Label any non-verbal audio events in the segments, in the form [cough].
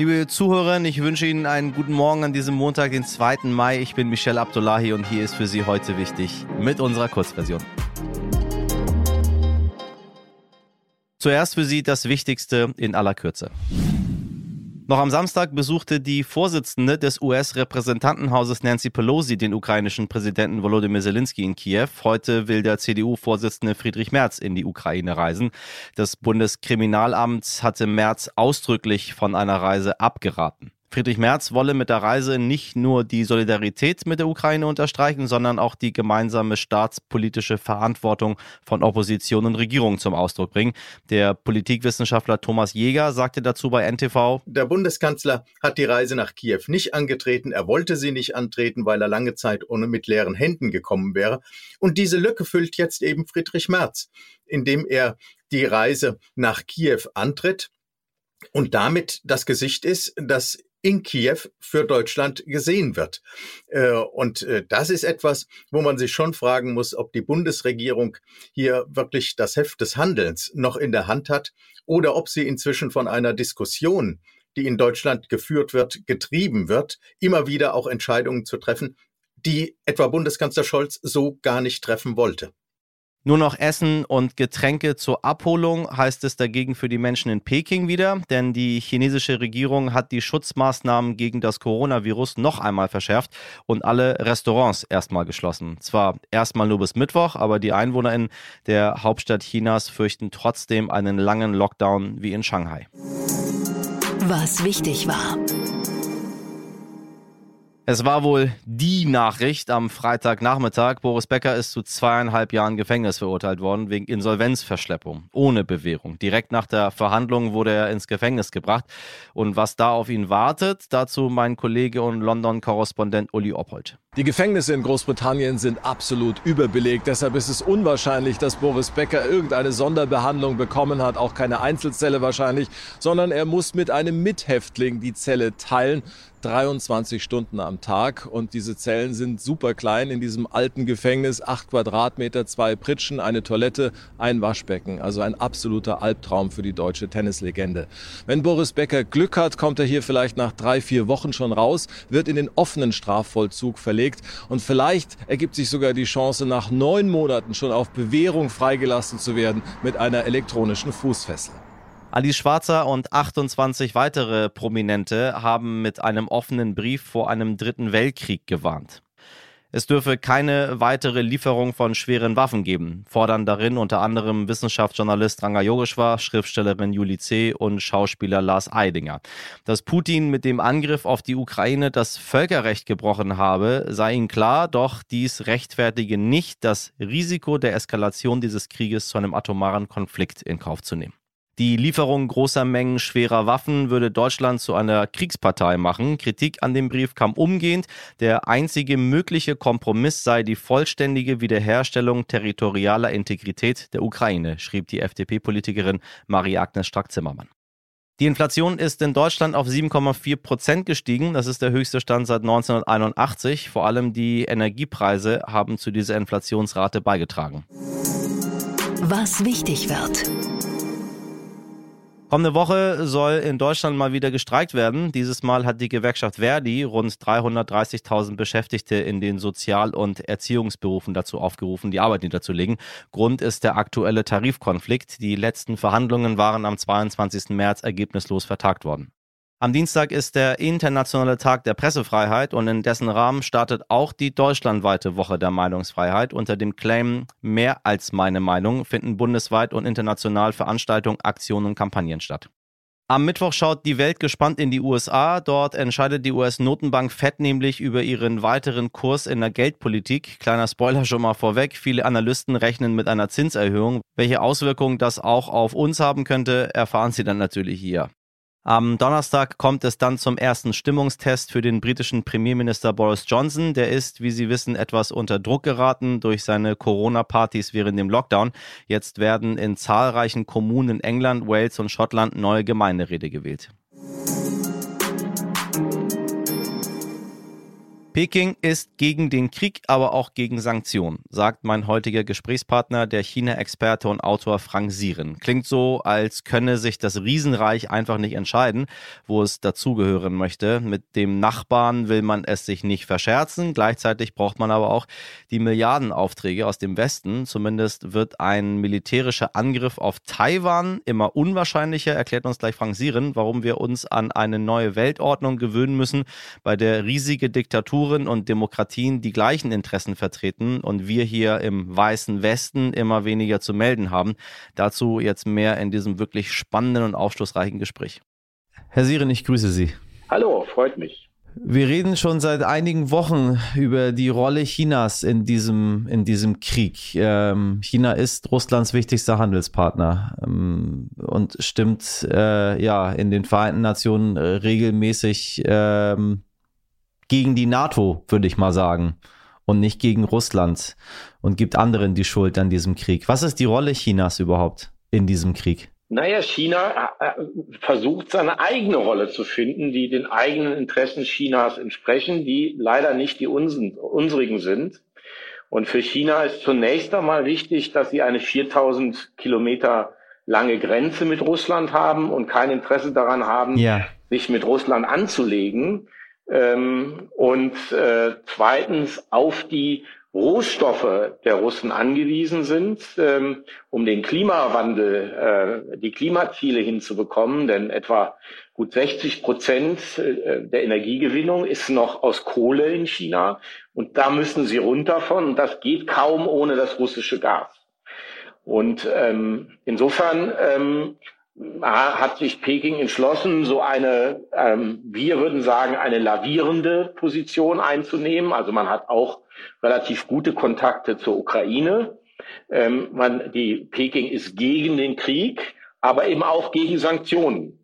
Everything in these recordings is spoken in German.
Liebe Zuhörer, ich wünsche Ihnen einen guten Morgen an diesem Montag, den 2. Mai. Ich bin Michelle Abdullahi und hier ist für Sie heute wichtig mit unserer Kurzversion. Zuerst für Sie das Wichtigste in aller Kürze. Noch am Samstag besuchte die Vorsitzende des US-Repräsentantenhauses Nancy Pelosi den ukrainischen Präsidenten Volodymyr Zelensky in Kiew. Heute will der CDU-Vorsitzende Friedrich Merz in die Ukraine reisen. Das Bundeskriminalamt hatte Merz ausdrücklich von einer Reise abgeraten. Friedrich Merz wolle mit der Reise nicht nur die Solidarität mit der Ukraine unterstreichen, sondern auch die gemeinsame staatspolitische Verantwortung von Opposition und Regierung zum Ausdruck bringen. Der Politikwissenschaftler Thomas Jäger sagte dazu bei NTV, Der Bundeskanzler hat die Reise nach Kiew nicht angetreten. Er wollte sie nicht antreten, weil er lange Zeit ohne mit leeren Händen gekommen wäre. Und diese Lücke füllt jetzt eben Friedrich Merz, indem er die Reise nach Kiew antritt und damit das Gesicht ist, dass in Kiew für Deutschland gesehen wird. Äh, und äh, das ist etwas, wo man sich schon fragen muss, ob die Bundesregierung hier wirklich das Heft des Handelns noch in der Hand hat oder ob sie inzwischen von einer Diskussion, die in Deutschland geführt wird, getrieben wird, immer wieder auch Entscheidungen zu treffen, die etwa Bundeskanzler Scholz so gar nicht treffen wollte. Nur noch Essen und Getränke zur Abholung heißt es dagegen für die Menschen in Peking wieder, denn die chinesische Regierung hat die Schutzmaßnahmen gegen das Coronavirus noch einmal verschärft und alle Restaurants erstmal geschlossen. Zwar erstmal nur bis Mittwoch, aber die EinwohnerInnen der Hauptstadt Chinas fürchten trotzdem einen langen Lockdown wie in Shanghai. Was wichtig war. Es war wohl die Nachricht am Freitagnachmittag. Boris Becker ist zu zweieinhalb Jahren Gefängnis verurteilt worden wegen Insolvenzverschleppung ohne Bewährung. Direkt nach der Verhandlung wurde er ins Gefängnis gebracht. Und was da auf ihn wartet, dazu mein Kollege und London-Korrespondent Uli Oppold. Die Gefängnisse in Großbritannien sind absolut überbelegt. Deshalb ist es unwahrscheinlich, dass Boris Becker irgendeine Sonderbehandlung bekommen hat. Auch keine Einzelzelle wahrscheinlich, sondern er muss mit einem Mithäftling die Zelle teilen. 23 Stunden am Tag und diese Zellen sind super klein in diesem alten Gefängnis. Acht Quadratmeter, zwei Pritschen, eine Toilette, ein Waschbecken. Also ein absoluter Albtraum für die deutsche Tennislegende. Wenn Boris Becker Glück hat, kommt er hier vielleicht nach drei, vier Wochen schon raus, wird in den offenen Strafvollzug verlegt und vielleicht ergibt sich sogar die Chance, nach neun Monaten schon auf Bewährung freigelassen zu werden mit einer elektronischen Fußfessel. Alice Schwarzer und 28 weitere Prominente haben mit einem offenen Brief vor einem dritten Weltkrieg gewarnt. Es dürfe keine weitere Lieferung von schweren Waffen geben, fordern darin unter anderem Wissenschaftsjournalist Ranga Yogeshwar, Schriftstellerin Julie C. und Schauspieler Lars Eidinger. Dass Putin mit dem Angriff auf die Ukraine das Völkerrecht gebrochen habe, sei ihnen klar, doch dies rechtfertige nicht, das Risiko der Eskalation dieses Krieges zu einem atomaren Konflikt in Kauf zu nehmen. Die Lieferung großer Mengen schwerer Waffen würde Deutschland zu einer Kriegspartei machen. Kritik an dem Brief kam umgehend. Der einzige mögliche Kompromiss sei die vollständige Wiederherstellung territorialer Integrität der Ukraine, schrieb die FDP-Politikerin Marie-Agnes Strack-Zimmermann. Die Inflation ist in Deutschland auf 7,4 Prozent gestiegen. Das ist der höchste Stand seit 1981. Vor allem die Energiepreise haben zu dieser Inflationsrate beigetragen. Was wichtig wird. Kommende Woche soll in Deutschland mal wieder gestreikt werden. Dieses Mal hat die Gewerkschaft Verdi rund 330.000 Beschäftigte in den Sozial- und Erziehungsberufen dazu aufgerufen, die Arbeit niederzulegen. Grund ist der aktuelle Tarifkonflikt. Die letzten Verhandlungen waren am 22. März ergebnislos vertagt worden. Am Dienstag ist der internationale Tag der Pressefreiheit und in dessen Rahmen startet auch die deutschlandweite Woche der Meinungsfreiheit. Unter dem Claim Mehr als meine Meinung finden bundesweit und international Veranstaltungen, Aktionen und Kampagnen statt. Am Mittwoch schaut die Welt gespannt in die USA. Dort entscheidet die US-Notenbank Fed nämlich über ihren weiteren Kurs in der Geldpolitik. Kleiner Spoiler schon mal vorweg. Viele Analysten rechnen mit einer Zinserhöhung. Welche Auswirkungen das auch auf uns haben könnte, erfahren Sie dann natürlich hier. Am Donnerstag kommt es dann zum ersten Stimmungstest für den britischen Premierminister Boris Johnson. Der ist, wie Sie wissen, etwas unter Druck geraten durch seine Corona-Partys während dem Lockdown. Jetzt werden in zahlreichen Kommunen in England, Wales und Schottland neue Gemeinderäte gewählt. Peking ist gegen den Krieg, aber auch gegen Sanktionen, sagt mein heutiger Gesprächspartner, der China-Experte und Autor Frank Sieren. Klingt so, als könne sich das Riesenreich einfach nicht entscheiden, wo es dazugehören möchte. Mit dem Nachbarn will man es sich nicht verscherzen. Gleichzeitig braucht man aber auch die Milliardenaufträge aus dem Westen. Zumindest wird ein militärischer Angriff auf Taiwan immer unwahrscheinlicher, erklärt uns gleich Frank Sieren, warum wir uns an eine neue Weltordnung gewöhnen müssen, bei der riesige Diktaturen Diktaturen und Demokratien die gleichen Interessen vertreten und wir hier im weißen Westen immer weniger zu melden haben. Dazu jetzt mehr in diesem wirklich spannenden und aufschlussreichen Gespräch. Herr Siren, ich grüße Sie. Hallo, freut mich. Wir reden schon seit einigen Wochen über die Rolle Chinas in diesem, in diesem Krieg. Ähm, China ist Russlands wichtigster Handelspartner ähm, und stimmt äh, ja in den Vereinten Nationen regelmäßig ähm, gegen die NATO, würde ich mal sagen, und nicht gegen Russland und gibt anderen die Schuld an diesem Krieg. Was ist die Rolle Chinas überhaupt in diesem Krieg? Naja, China äh, äh, versucht seine eigene Rolle zu finden, die den eigenen Interessen Chinas entsprechen, die leider nicht die unsrigen sind. Und für China ist zunächst einmal wichtig, dass sie eine 4000 Kilometer lange Grenze mit Russland haben und kein Interesse daran haben, ja. sich mit Russland anzulegen. Ähm, und äh, zweitens auf die Rohstoffe der Russen angewiesen sind, ähm, um den Klimawandel, äh, die Klimaziele hinzubekommen. Denn etwa gut 60 Prozent äh, der Energiegewinnung ist noch aus Kohle in China. Und da müssen sie runter von. Und das geht kaum ohne das russische Gas. Und ähm, insofern ähm, hat sich Peking entschlossen, so eine, ähm, wir würden sagen, eine lavierende Position einzunehmen. Also man hat auch relativ gute Kontakte zur Ukraine. Ähm, man, die Peking ist gegen den Krieg, aber eben auch gegen Sanktionen.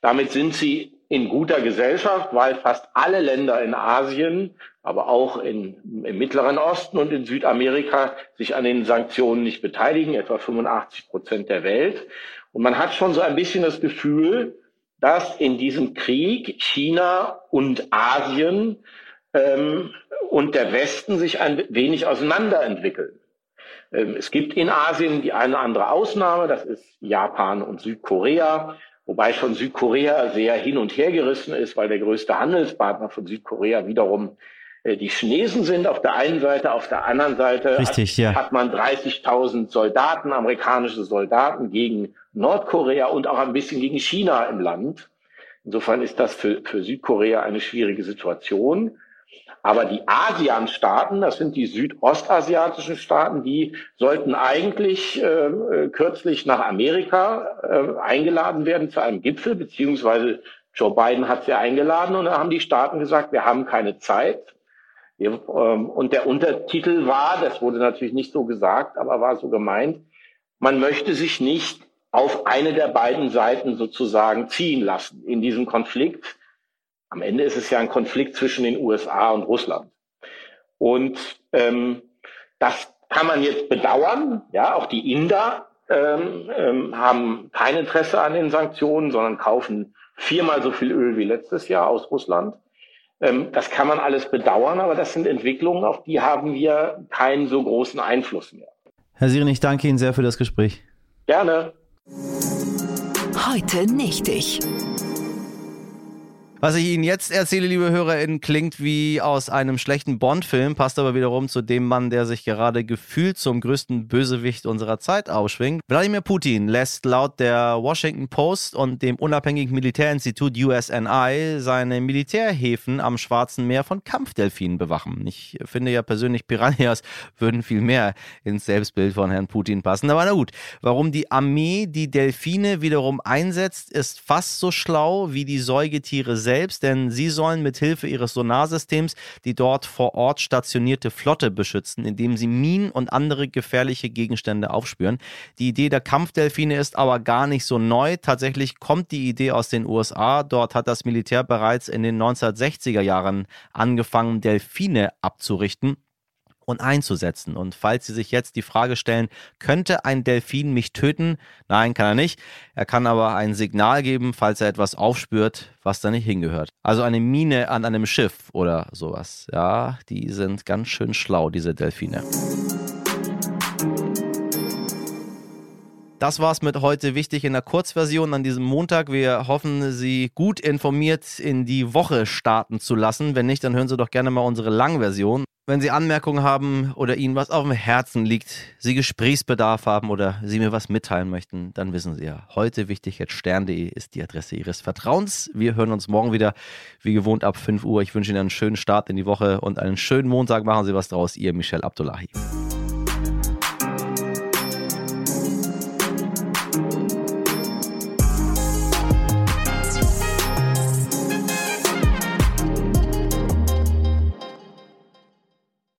Damit sind sie in guter Gesellschaft, weil fast alle Länder in Asien, aber auch in, im Mittleren Osten und in Südamerika sich an den Sanktionen nicht beteiligen, etwa 85 Prozent der Welt. Und man hat schon so ein bisschen das Gefühl, dass in diesem Krieg China und Asien ähm, und der Westen sich ein wenig auseinanderentwickeln. Ähm, es gibt in Asien die eine andere Ausnahme, das ist Japan und Südkorea, wobei schon Südkorea sehr hin und her gerissen ist, weil der größte Handelspartner von Südkorea wiederum die Chinesen sind auf der einen Seite, auf der anderen Seite Richtig, ja. hat man 30.000 Soldaten, amerikanische Soldaten gegen Nordkorea und auch ein bisschen gegen China im Land. Insofern ist das für, für Südkorea eine schwierige Situation. Aber die ASEAN-Staaten, das sind die südostasiatischen Staaten, die sollten eigentlich äh, kürzlich nach Amerika äh, eingeladen werden zu einem Gipfel, beziehungsweise Joe Biden hat sie eingeladen und da haben die Staaten gesagt, wir haben keine Zeit. Wir, ähm, und der Untertitel war, das wurde natürlich nicht so gesagt, aber war so gemeint, man möchte sich nicht auf eine der beiden Seiten sozusagen ziehen lassen in diesem Konflikt. Am Ende ist es ja ein Konflikt zwischen den USA und Russland. Und ähm, das kann man jetzt bedauern. Ja, auch die Inder ähm, ähm, haben kein Interesse an den Sanktionen, sondern kaufen viermal so viel Öl wie letztes Jahr aus Russland. Ähm, das kann man alles bedauern, aber das sind Entwicklungen, auf die haben wir keinen so großen Einfluss mehr. Herr Siren, ich danke Ihnen sehr für das Gespräch. Gerne. Heute nicht ich. Was ich Ihnen jetzt erzähle, liebe HörerInnen, klingt wie aus einem schlechten Bond-Film, passt aber wiederum zu dem Mann, der sich gerade gefühlt zum größten Bösewicht unserer Zeit ausschwingt. Wladimir Putin lässt laut der Washington Post und dem unabhängigen Militärinstitut USNI seine Militärhäfen am Schwarzen Meer von Kampfdelfinen bewachen. Ich finde ja persönlich, Piranhas [laughs] würden viel mehr ins Selbstbild von Herrn Putin passen. Aber na gut, warum die Armee die Delfine wiederum einsetzt, ist fast so schlau wie die Säugetiere selbst selbst, denn sie sollen mit Hilfe ihres Sonarsystems die dort vor Ort stationierte Flotte beschützen, indem sie Minen und andere gefährliche Gegenstände aufspüren. Die Idee der Kampfdelfine ist aber gar nicht so neu. Tatsächlich kommt die Idee aus den USA. Dort hat das Militär bereits in den 1960er Jahren angefangen, Delfine abzurichten und einzusetzen. Und falls Sie sich jetzt die Frage stellen, könnte ein Delfin mich töten? Nein, kann er nicht. Er kann aber ein Signal geben, falls er etwas aufspürt, was da nicht hingehört. Also eine Mine an einem Schiff oder sowas. Ja, die sind ganz schön schlau, diese Delfine. Das war's mit heute wichtig in der Kurzversion an diesem Montag. Wir hoffen, Sie gut informiert in die Woche starten zu lassen. Wenn nicht, dann hören Sie doch gerne mal unsere Langversion. Wenn Sie Anmerkungen haben oder Ihnen was auf dem Herzen liegt, Sie Gesprächsbedarf haben oder Sie mir was mitteilen möchten, dann wissen Sie ja, heute wichtig jetzt stern.de ist die Adresse Ihres Vertrauens. Wir hören uns morgen wieder, wie gewohnt, ab 5 Uhr. Ich wünsche Ihnen einen schönen Start in die Woche und einen schönen Montag. Machen Sie was draus. Ihr Michel Abdullahi.